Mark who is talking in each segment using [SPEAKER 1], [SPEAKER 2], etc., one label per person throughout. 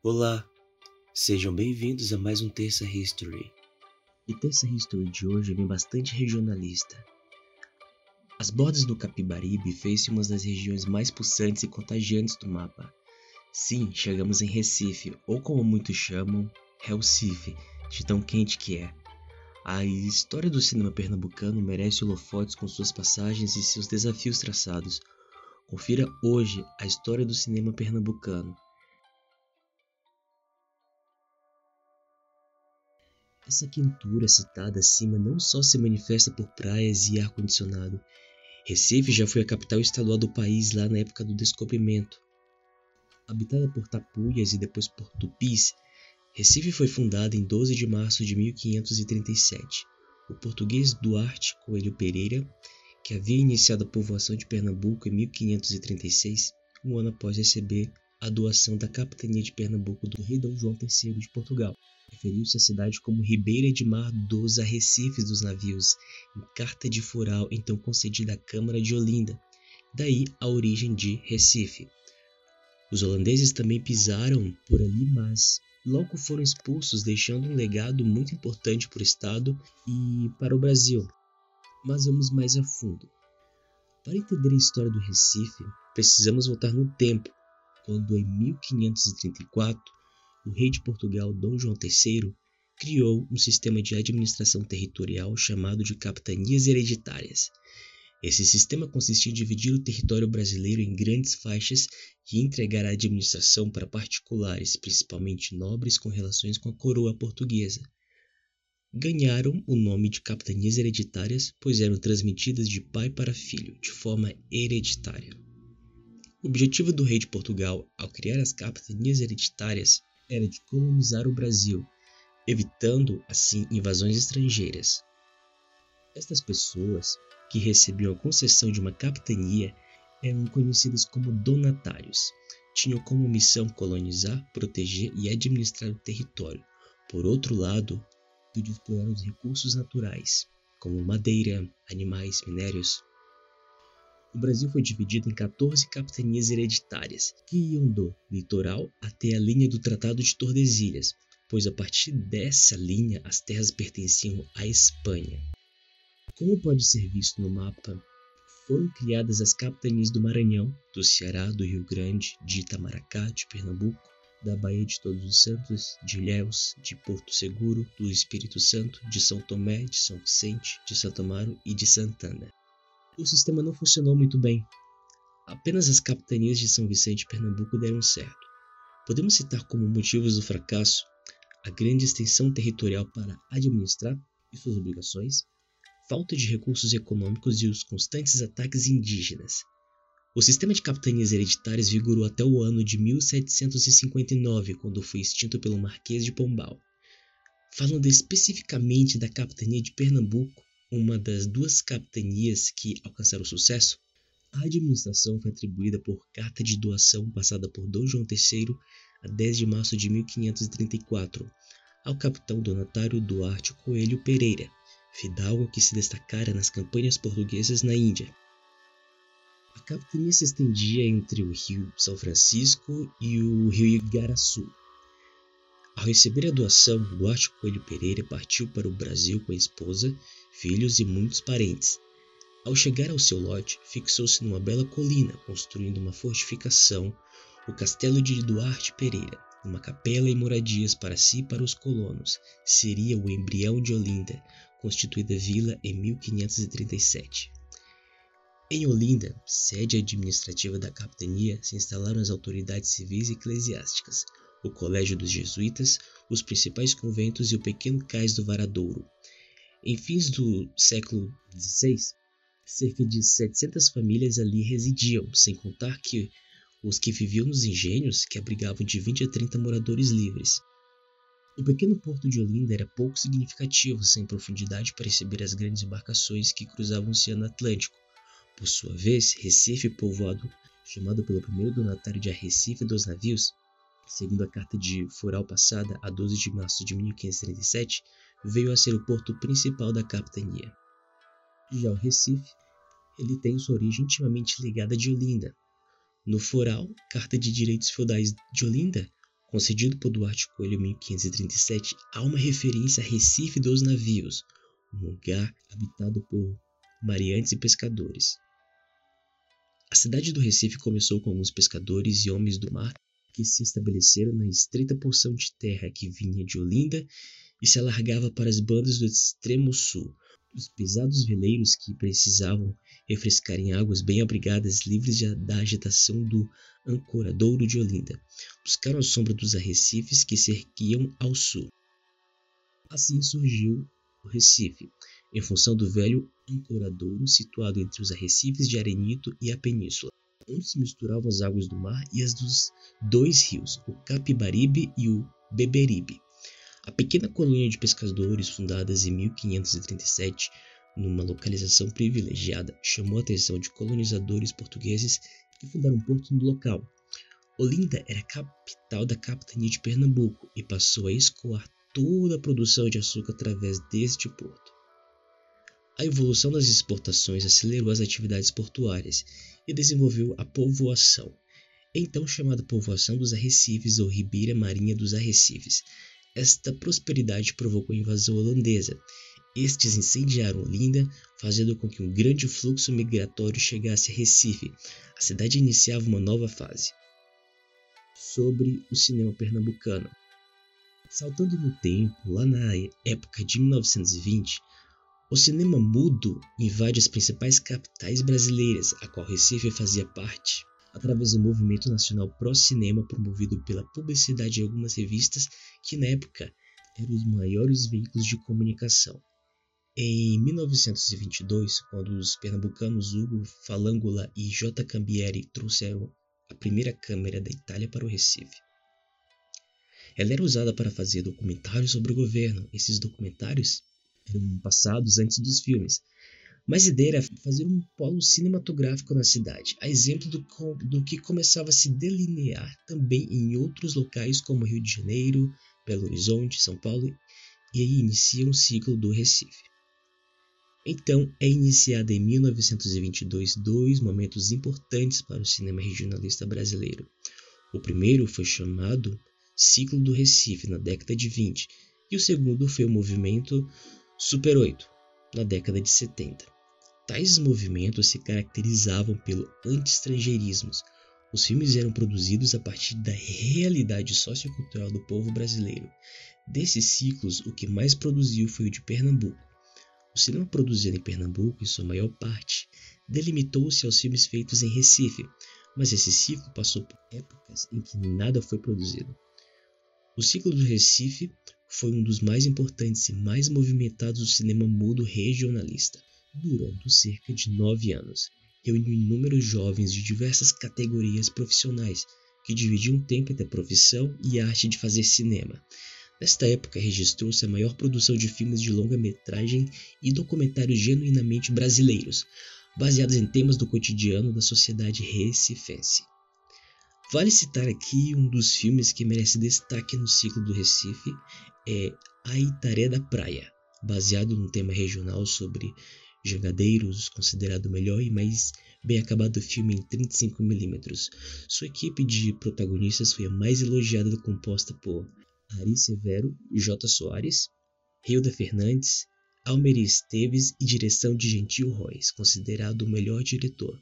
[SPEAKER 1] Olá, sejam bem-vindos a mais um Terça History. E Terça History de hoje vem bastante regionalista. As bordas do Capibaribe fez-se uma das regiões mais pulsantes e contagiantes do mapa. Sim, chegamos em Recife, ou como muitos chamam, Recife, de tão quente que é. A história do cinema pernambucano merece holofotes com suas passagens e seus desafios traçados. Confira hoje a história do cinema pernambucano. Essa quentura citada acima não só se manifesta por praias e ar-condicionado. Recife já foi a capital estadual do país lá na época do descobrimento. Habitada por tapuias e depois por tupis, Recife foi fundada em 12 de março de 1537. O português Duarte Coelho Pereira, que havia iniciado a povoação de Pernambuco em 1536, um ano após receber a doação da capitania de Pernambuco do rei Dom João III de Portugal. Referiu-se à cidade como Ribeira de Mar dos Arrecifes dos Navios, em carta de foral então concedida à Câmara de Olinda, daí a origem de Recife. Os holandeses também pisaram por ali, mas logo foram expulsos, deixando um legado muito importante para o Estado e para o Brasil. Mas vamos mais a fundo. Para entender a história do Recife, precisamos voltar no tempo, quando em 1534 o rei de Portugal, Dom João III, criou um sistema de administração territorial chamado de capitanias hereditárias. Esse sistema consistia em dividir o território brasileiro em grandes faixas e entregar a administração para particulares, principalmente nobres com relações com a coroa portuguesa. Ganharam o nome de capitanias hereditárias, pois eram transmitidas de pai para filho, de forma hereditária. O objetivo do rei de Portugal, ao criar as capitanias hereditárias, era de colonizar o Brasil, evitando assim invasões estrangeiras. Estas pessoas, que recebiam a concessão de uma capitania, eram conhecidas como donatários. Tinham como missão colonizar, proteger e administrar o território. Por outro lado, de explorar os recursos naturais, como madeira, animais, minérios, o Brasil foi dividido em 14 capitanias hereditárias, que iam do litoral até a linha do Tratado de Tordesilhas, pois a partir dessa linha as terras pertenciam à Espanha. Como pode ser visto no mapa, foram criadas as capitanias do Maranhão, do Ceará, do Rio Grande, de Itamaracá, de Pernambuco, da Baía de Todos os Santos, de Ilhéus, de Porto Seguro, do Espírito Santo, de São Tomé, de São Vicente, de Santo Amaro e de Santana o sistema não funcionou muito bem. Apenas as capitanias de São Vicente e Pernambuco deram certo. Podemos citar como motivos do fracasso a grande extensão territorial para administrar e suas obrigações, falta de recursos econômicos e os constantes ataques indígenas. O sistema de capitanias hereditárias vigorou até o ano de 1759, quando foi extinto pelo Marquês de Pombal. Falando especificamente da capitania de Pernambuco, uma das duas capitanias que alcançaram sucesso, a administração foi atribuída por carta de doação passada por Dom João III a 10 de março de 1534 ao capitão donatário Duarte Coelho Pereira, fidalgo que se destacara nas campanhas portuguesas na Índia. A capitania se estendia entre o rio São Francisco e o rio Igaraçu, ao receber a doação, Duarte Coelho Pereira partiu para o Brasil com a esposa, filhos e muitos parentes. Ao chegar ao seu lote, fixou-se numa bela colina, construindo uma fortificação, o castelo de Duarte Pereira, uma capela e moradias para si e para os colonos. Seria o embrião de Olinda, constituída vila em 1537. Em Olinda, sede administrativa da capitania, se instalaram as autoridades civis e eclesiásticas, o Colégio dos Jesuítas, os principais conventos e o pequeno cais do Varadouro. Em fins do século XVI, cerca de 700 famílias ali residiam, sem contar que os que viviam nos engenhos, que abrigavam de 20 a 30 moradores livres. O pequeno porto de Olinda era pouco significativo, sem profundidade para receber as grandes embarcações que cruzavam o Oceano Atlântico. Por sua vez, Recife, povoado chamado pelo primeiro donatário de Arrecife dos navios, segundo a carta de Foral passada, a 12 de março de 1537, veio a ser o porto principal da capitania. Já o Recife, ele tem sua origem intimamente ligada de Olinda. No Foral, carta de direitos feudais de Olinda, concedido por Duarte Coelho em 1537, há uma referência a Recife dos Navios, um lugar habitado por mariantes e pescadores. A cidade do Recife começou com alguns pescadores e homens do mar que se estabeleceram na estreita porção de terra que vinha de Olinda e se alargava para as bandas do extremo sul. Os pesados veleiros que precisavam refrescar em águas bem abrigadas, livres da agitação do ancoradouro de Olinda, buscaram a sombra dos arrecifes que se ao sul. Assim surgiu o Recife, em função do velho ancoradouro situado entre os arrecifes de Arenito e a península, onde se misturavam as águas do mar e as dos dois rios, o Capibaribe e o Beberibe. A pequena colônia de pescadores, fundadas em 1537, numa localização privilegiada, chamou a atenção de colonizadores portugueses que fundaram um porto no local. Olinda era capital da capitania de Pernambuco e passou a escoar toda a produção de açúcar através deste porto. A evolução das exportações acelerou as atividades portuárias e desenvolveu a povoação, então chamada povoação dos arrecifes ou Ribeira Marinha dos Arrecifes, esta prosperidade provocou a invasão holandesa. Estes incendiaram Olinda, fazendo com que um grande fluxo migratório chegasse a Recife. A cidade iniciava uma nova fase. Sobre o cinema pernambucano. Saltando no tempo, lá na época de 1920, o cinema mudo invade as principais capitais brasileiras, a qual Recife fazia parte através do movimento nacional pró-cinema promovido pela publicidade de algumas revistas que na época eram os maiores veículos de comunicação. Em 1922, quando os pernambucanos Hugo Falangula e J. Cambieri trouxeram a primeira câmera da Itália para o Recife. Ela era usada para fazer documentários sobre o governo. Esses documentários eram passados antes dos filmes, mas ideia era fazer um polo cinematográfico na cidade, a exemplo do, do que começava a se delinear também em outros locais como Rio de Janeiro, Belo Horizonte, São Paulo, e aí inicia um ciclo do Recife. Então é iniciada em 1922 dois momentos importantes para o cinema regionalista brasileiro. O primeiro foi chamado Ciclo do Recife na década de 20 e o segundo foi o movimento Super 8 na década de 70. Tais movimentos se caracterizavam pelo anti-estrangeirismo. Os filmes eram produzidos a partir da realidade sociocultural do povo brasileiro. Desses ciclos, o que mais produziu foi o de Pernambuco. O cinema produzido em Pernambuco, em sua maior parte, delimitou-se aos filmes feitos em Recife, mas esse ciclo passou por épocas em que nada foi produzido. O ciclo do Recife foi um dos mais importantes e mais movimentados do cinema mudo regionalista durando cerca de nove anos, reuniu inúmeros jovens de diversas categorias profissionais que dividiam tempo entre a profissão e a arte de fazer cinema. Nesta época registrou-se a maior produção de filmes de longa-metragem e documentários genuinamente brasileiros, baseados em temas do cotidiano da sociedade recifense. Vale citar aqui um dos filmes que merece destaque no ciclo do Recife, é A Itaré da Praia, baseado num tema regional sobre Jangadeiros, considerado o melhor e mais bem acabado filme em 35mm. Sua equipe de protagonistas foi a mais elogiada, composta por Ari Severo, J. Soares, Hilda Fernandes, Almeri Esteves e direção de Gentil Royce, considerado o melhor diretor.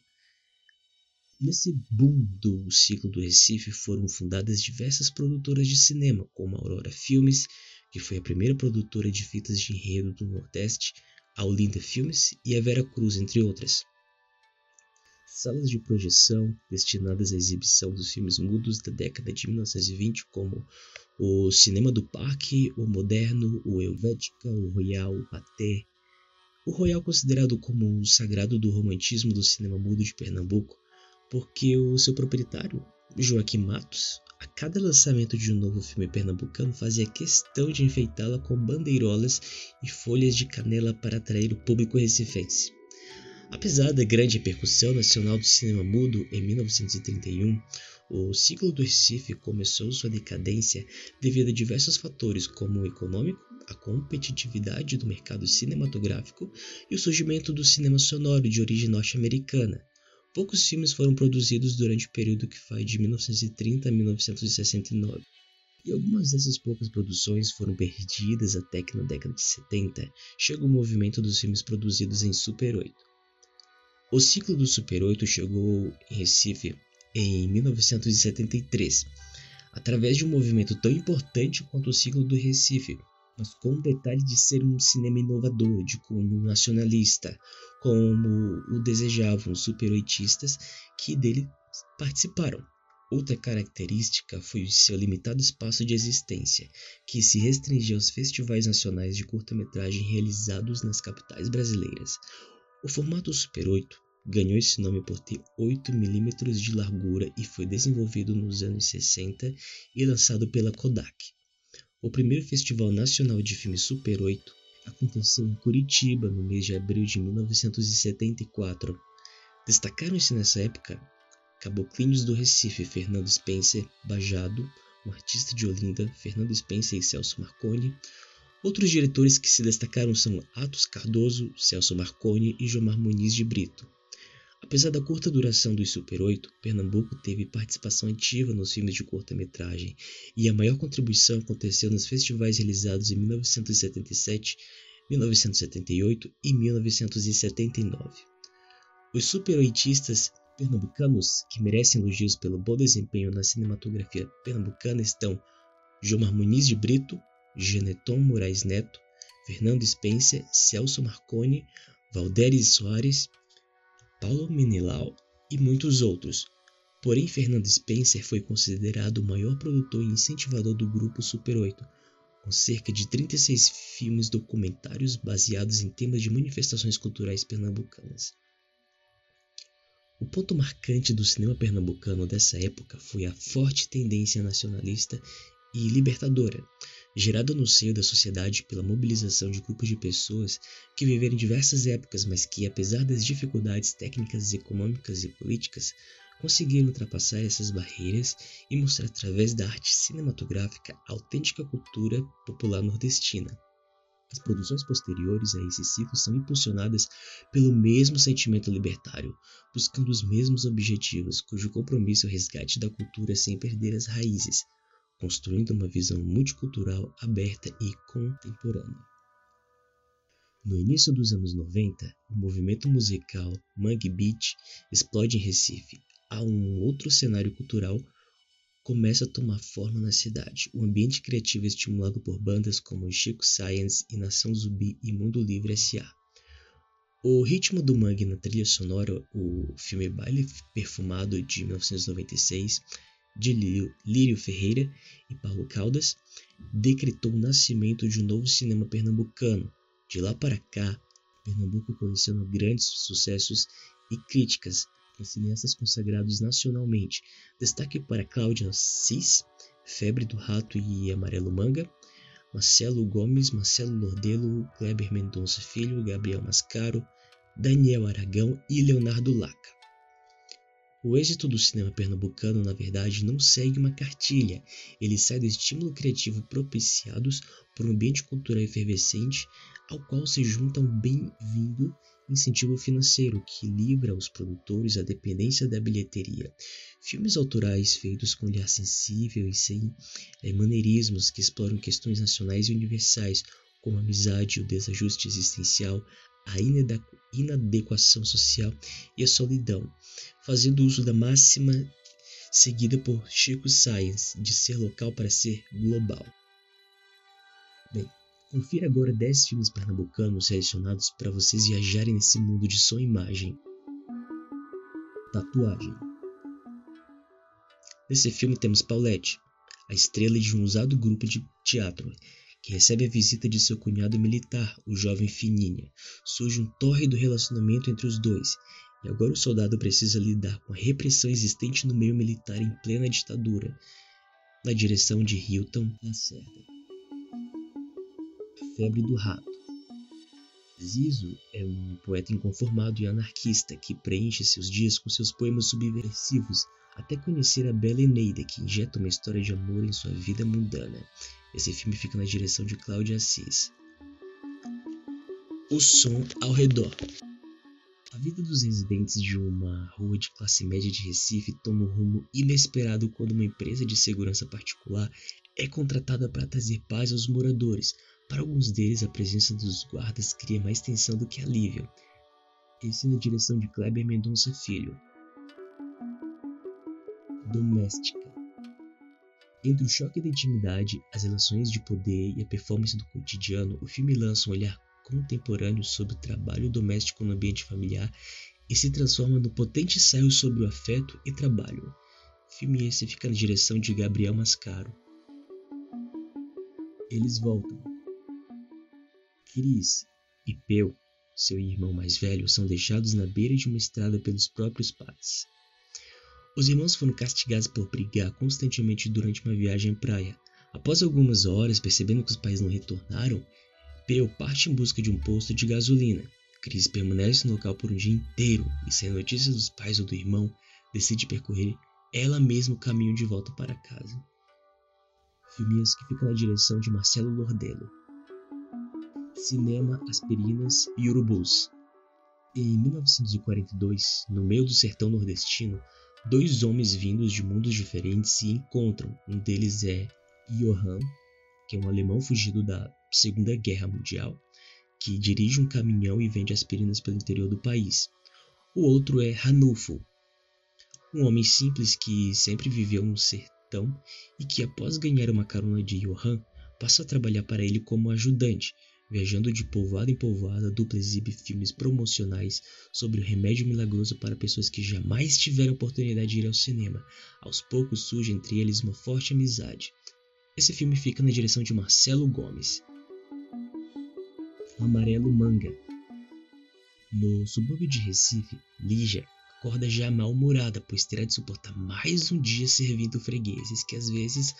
[SPEAKER 1] Nesse boom do ciclo do Recife foram fundadas diversas produtoras de cinema, como Aurora Filmes, que foi a primeira produtora de fitas de enredo do Nordeste, a Olinda Filmes e a Vera Cruz, entre outras. Salas de projeção destinadas à exibição dos filmes mudos da década de 1920, como o Cinema do Parque, o Moderno, o Helvética, o Royal, o Paté. O Royal considerado como o sagrado do romantismo do cinema mudo de Pernambuco, porque o seu proprietário, Joaquim Matos, a cada lançamento de um novo filme pernambucano fazia questão de enfeitá-la com bandeirolas e folhas de canela para atrair o público recifense. Apesar da grande repercussão nacional do cinema mudo em 1931, o ciclo do Recife começou sua decadência devido a diversos fatores, como o econômico, a competitividade do mercado cinematográfico e o surgimento do cinema sonoro de origem norte-americana, Poucos filmes foram produzidos durante o período que vai de 1930 a 1969. E algumas dessas poucas produções foram perdidas até que na década de 70 chegou o movimento dos filmes produzidos em Super 8. O ciclo do Super 8 chegou em Recife em 1973, através de um movimento tão importante quanto o ciclo do Recife, mas com o detalhe de ser um cinema inovador, de cunho nacionalista, como o desejavam os super-oitistas que dele participaram. Outra característica foi o seu limitado espaço de existência, que se restringia aos festivais nacionais de curta-metragem realizados nas capitais brasileiras. O formato Super 8 ganhou esse nome por ter 8 mm de largura e foi desenvolvido nos anos 60 e lançado pela Kodak. O primeiro Festival Nacional de Filme Super 8 aconteceu em Curitiba no mês de abril de 1974. Destacaram-se nessa época Caboclinhos do Recife, Fernando Spencer, Bajado, um artista de Olinda, Fernando Spencer e Celso Marconi. Outros diretores que se destacaram são Atos Cardoso, Celso Marconi e Jomar Muniz de Brito. Apesar da curta duração dos Super 8, Pernambuco teve participação ativa nos filmes de curta-metragem e a maior contribuição aconteceu nos festivais realizados em 1977, 1978 e 1979. Os super oitistas pernambucanos que merecem elogios pelo bom desempenho na cinematografia pernambucana estão Jomar Muniz de Brito, Geneton Moraes Neto, Fernando Spencer, Celso Marconi, Valderes Soares, Paulo Menelau e muitos outros. Porém, Fernando Spencer foi considerado o maior produtor e incentivador do grupo Super 8, com cerca de 36 filmes documentários baseados em temas de manifestações culturais pernambucanas. O ponto marcante do cinema pernambucano dessa época foi a forte tendência nacionalista e libertadora, gerada no seio da sociedade pela mobilização de grupos de pessoas que viveram diversas épocas, mas que, apesar das dificuldades técnicas, econômicas e políticas, conseguiram ultrapassar essas barreiras e mostrar através da arte cinematográfica a autêntica cultura popular nordestina. As produções posteriores a esse ciclo são impulsionadas pelo mesmo sentimento libertário, buscando os mesmos objetivos, cujo compromisso é o resgate da cultura sem perder as raízes, construindo uma visão multicultural aberta e contemporânea. No início dos anos 90, o movimento musical Mangue Beat explode em Recife. Há um outro cenário cultural começa a tomar forma na cidade. O ambiente criativo é estimulado por bandas como Chico Science e Nação Zumbi e Mundo Livre S.A. O ritmo do mangue na trilha sonora, o filme Baile Perfumado de 1996, de Lírio, Ferreira e Paulo Caldas, decretou o nascimento de um novo cinema pernambucano. De lá para cá, Pernambuco coleciona grandes sucessos e críticas, com cineastas consagrados nacionalmente. Destaque para Cláudia Assis, Febre do Rato e Amarelo Manga, Marcelo Gomes, Marcelo Lordelo, Kleber Mendonça Filho, Gabriel Mascaro, Daniel Aragão e Leonardo Laca. O êxito do cinema pernambucano, na verdade, não segue uma cartilha. Ele sai do estímulo criativo propiciados por um ambiente cultural efervescente, ao qual se junta um bem-vindo incentivo financeiro que livra os produtores da dependência da bilheteria. Filmes autorais feitos com olhar sensível e sem é, maneirismos que exploram questões nacionais e universais, como a amizade, o desajuste existencial, a inadequação social e a solidão, fazendo uso da máxima seguida por Chico Science de ser local para ser global. Bem, Confira agora 10 filmes pernambucanos selecionados para vocês viajarem nesse mundo de som e imagem. Tatuagem. Nesse filme temos Paulette, a estrela de um usado grupo de teatro, que recebe a visita de seu cunhado militar, o jovem Fininha. Surge um tórrido relacionamento entre os dois, e agora o soldado precisa lidar com a repressão existente no meio militar em plena ditadura, na direção de Hilton Lacerda febre do rato. Zizo é um poeta inconformado e anarquista que preenche seus dias com seus poemas subversivos até conhecer a bela Eneida, que injeta uma história de amor em sua vida mundana. Esse filme fica na direção de Cláudia Assis. O som ao redor. A vida dos residentes de uma rua de classe média de Recife toma um rumo inesperado quando uma empresa de segurança particular é contratada para trazer paz aos moradores. Para alguns deles, a presença dos guardas cria mais tensão do que alívio. Esse na direção de Kleber Mendonça Filho. Doméstica. Entre o choque da intimidade, as relações de poder e a performance do cotidiano, o filme lança um olhar contemporâneo sobre o trabalho doméstico no ambiente familiar e se transforma no potente ensaio sobre o afeto e trabalho. O filme esse fica na direção de Gabriel Mascaro. Eles voltam. Chris e Peu, seu irmão mais velho, são deixados na beira de uma estrada pelos próprios pais. Os irmãos foram castigados por brigar constantemente durante uma viagem à praia. Após algumas horas, percebendo que os pais não retornaram, Peu parte em busca de um posto de gasolina. Chris permanece no local por um dia inteiro e, sem notícias dos pais ou do irmão, decide percorrer ela mesma o caminho de volta para casa. Filmes que fica na direção de Marcelo Lordello. Cinema, aspirinas e urubus. Em 1942, no meio do sertão nordestino, dois homens vindos de mundos diferentes se encontram. Um deles é Johann, que é um alemão fugido da Segunda Guerra Mundial, que dirige um caminhão e vende aspirinas pelo interior do país. O outro é Ranulfo, um homem simples que sempre viveu no sertão e que, após ganhar uma carona de Johann, passa a trabalhar para ele como ajudante. Viajando de povoado em povoado, a dupla exibe filmes promocionais sobre o remédio milagroso para pessoas que jamais tiveram oportunidade de ir ao cinema. Aos poucos surge entre eles uma forte amizade. Esse filme fica na direção de Marcelo Gomes. Amarelo Manga. No subúrbio de Recife, Lígia acorda já mal-humorada, pois terá de suportar mais um dia servindo fregueses que às vezes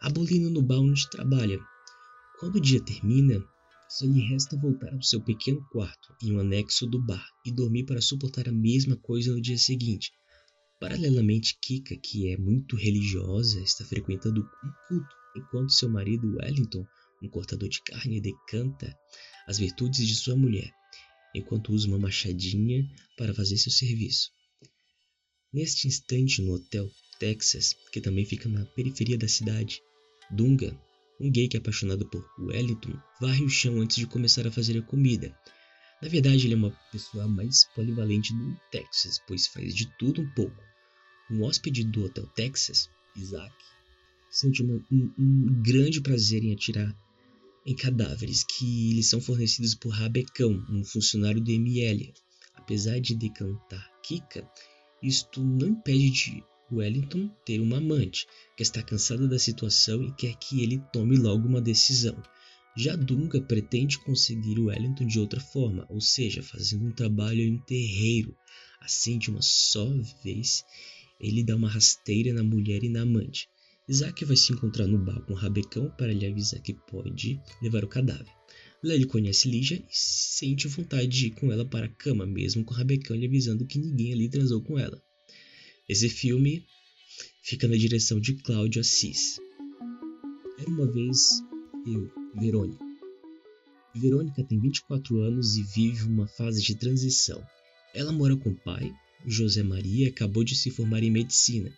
[SPEAKER 1] abolindo no bar onde trabalha. Quando o dia termina, só lhe resta voltar ao seu pequeno quarto em um anexo do bar e dormir para suportar a mesma coisa no dia seguinte. Paralelamente, Kika, que é muito religiosa, está frequentando um culto, enquanto seu marido Wellington, um cortador de carne, decanta as virtudes de sua mulher, enquanto usa uma machadinha para fazer seu serviço. Neste instante, no hotel Texas, que também fica na periferia da cidade, Dunga, um gay que é apaixonado por Wellington, varre o chão antes de começar a fazer a comida. Na verdade, ele é uma pessoa mais polivalente do Texas, pois faz de tudo um pouco. Um hóspede do Hotel Texas, Isaac, sente uma, um, um grande prazer em atirar em cadáveres que lhe são fornecidos por Rabecão, um funcionário do ML. Apesar de decantar Kika, isto não impede de Wellington ter uma amante, que está cansada da situação e quer que ele tome logo uma decisão. Já Dunga pretende conseguir Wellington de outra forma, ou seja, fazendo um trabalho em terreiro. Assim, de uma só vez, ele dá uma rasteira na mulher e na amante. Isaac vai se encontrar no bar com Rabecão para lhe avisar que pode levar o cadáver. Lá conhece Lígia e sente vontade de ir com ela para a cama, mesmo com Rabecão lhe avisando que ninguém ali transou com ela. Esse filme fica na direção de Cláudio Assis. Era uma vez eu, Verônica. Verônica tem 24 anos e vive uma fase de transição. Ela mora com o pai, José Maria, acabou de se formar em medicina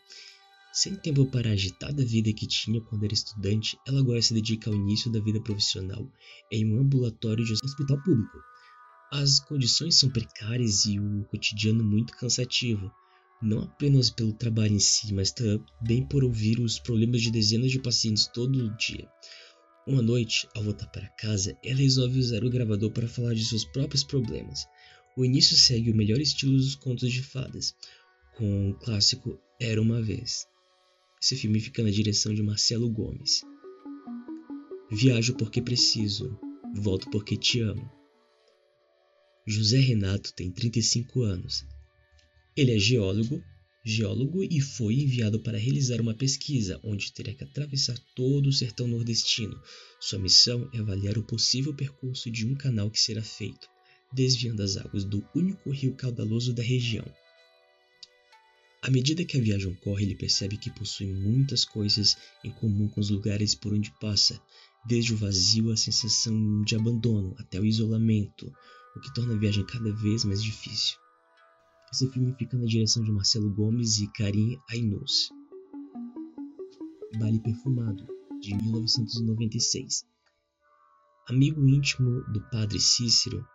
[SPEAKER 1] sem tempo para a agitada vida que tinha quando era estudante, ela agora se dedica ao início da vida profissional em um ambulatório de hospital público. As condições são precárias e o cotidiano muito cansativo, não apenas pelo trabalho em si, mas também por ouvir os problemas de dezenas de pacientes todo dia. Uma noite, ao voltar para casa, ela resolve usar o gravador para falar de seus próprios problemas. O início segue o melhor estilo dos contos de fadas, com o clássico Era uma vez. Esse filme fica na direção de Marcelo Gomes. Viajo porque preciso, volto porque te amo. José Renato tem 35 anos. Ele é geólogo, geólogo e foi enviado para realizar uma pesquisa onde terá que atravessar todo o sertão nordestino. Sua missão é avaliar o possível percurso de um canal que será feito, desviando as águas do único rio caudaloso da região. À medida que a viagem ocorre, ele percebe que possui muitas coisas em comum com os lugares por onde passa, desde o vazio à sensação de abandono até o isolamento, o que torna a viagem cada vez mais difícil. Esse filme fica na direção de Marcelo Gomes e Karim Ainous. Baile Perfumado, de 1996. Amigo íntimo do padre Cícero,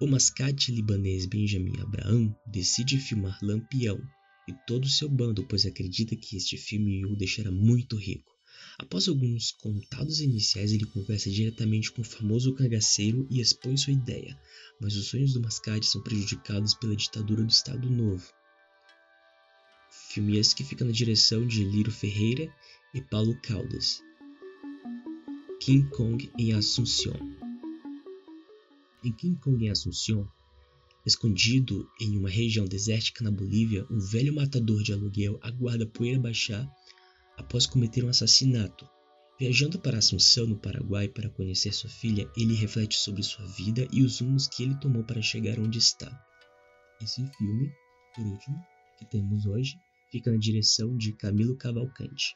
[SPEAKER 1] o mascate libanês Benjamin Abraham decide filmar Lampião e todo o seu bando, pois acredita que este filme o deixará muito rico. Após alguns contados iniciais, ele conversa diretamente com o famoso cangaceiro e expõe sua ideia, mas os sonhos do mascate são prejudicados pela ditadura do Estado Novo. Filme esse que fica na direção de Liro Ferreira e Paulo Caldas. King Kong em Assunção Em King Kong em Assunção, escondido em uma região desértica na Bolívia, um velho matador de aluguel aguarda poeira baixar após cometer um assassinato. Viajando para Assunção, no Paraguai, para conhecer sua filha, ele reflete sobre sua vida e os rumos que ele tomou para chegar onde está. Esse filme, por último, que temos hoje, fica na direção de Camilo Cavalcante.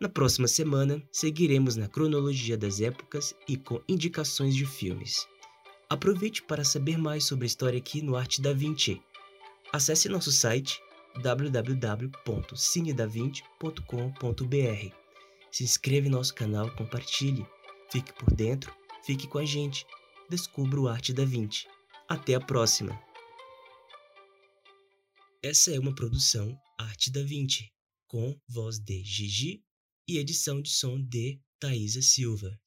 [SPEAKER 1] Na próxima semana, seguiremos na cronologia das épocas e com indicações de filmes. Aproveite para saber mais sobre a história aqui no Arte da Vinci. Acesse nosso site www.cinedavinte.com.br. Se inscreva em nosso canal, compartilhe. Fique por dentro, fique com a gente. Descubra o Arte da Vinci. Até a próxima! Essa é uma produção Arte da Vinci, com voz de Gigi e edição de som de Thaisa Silva.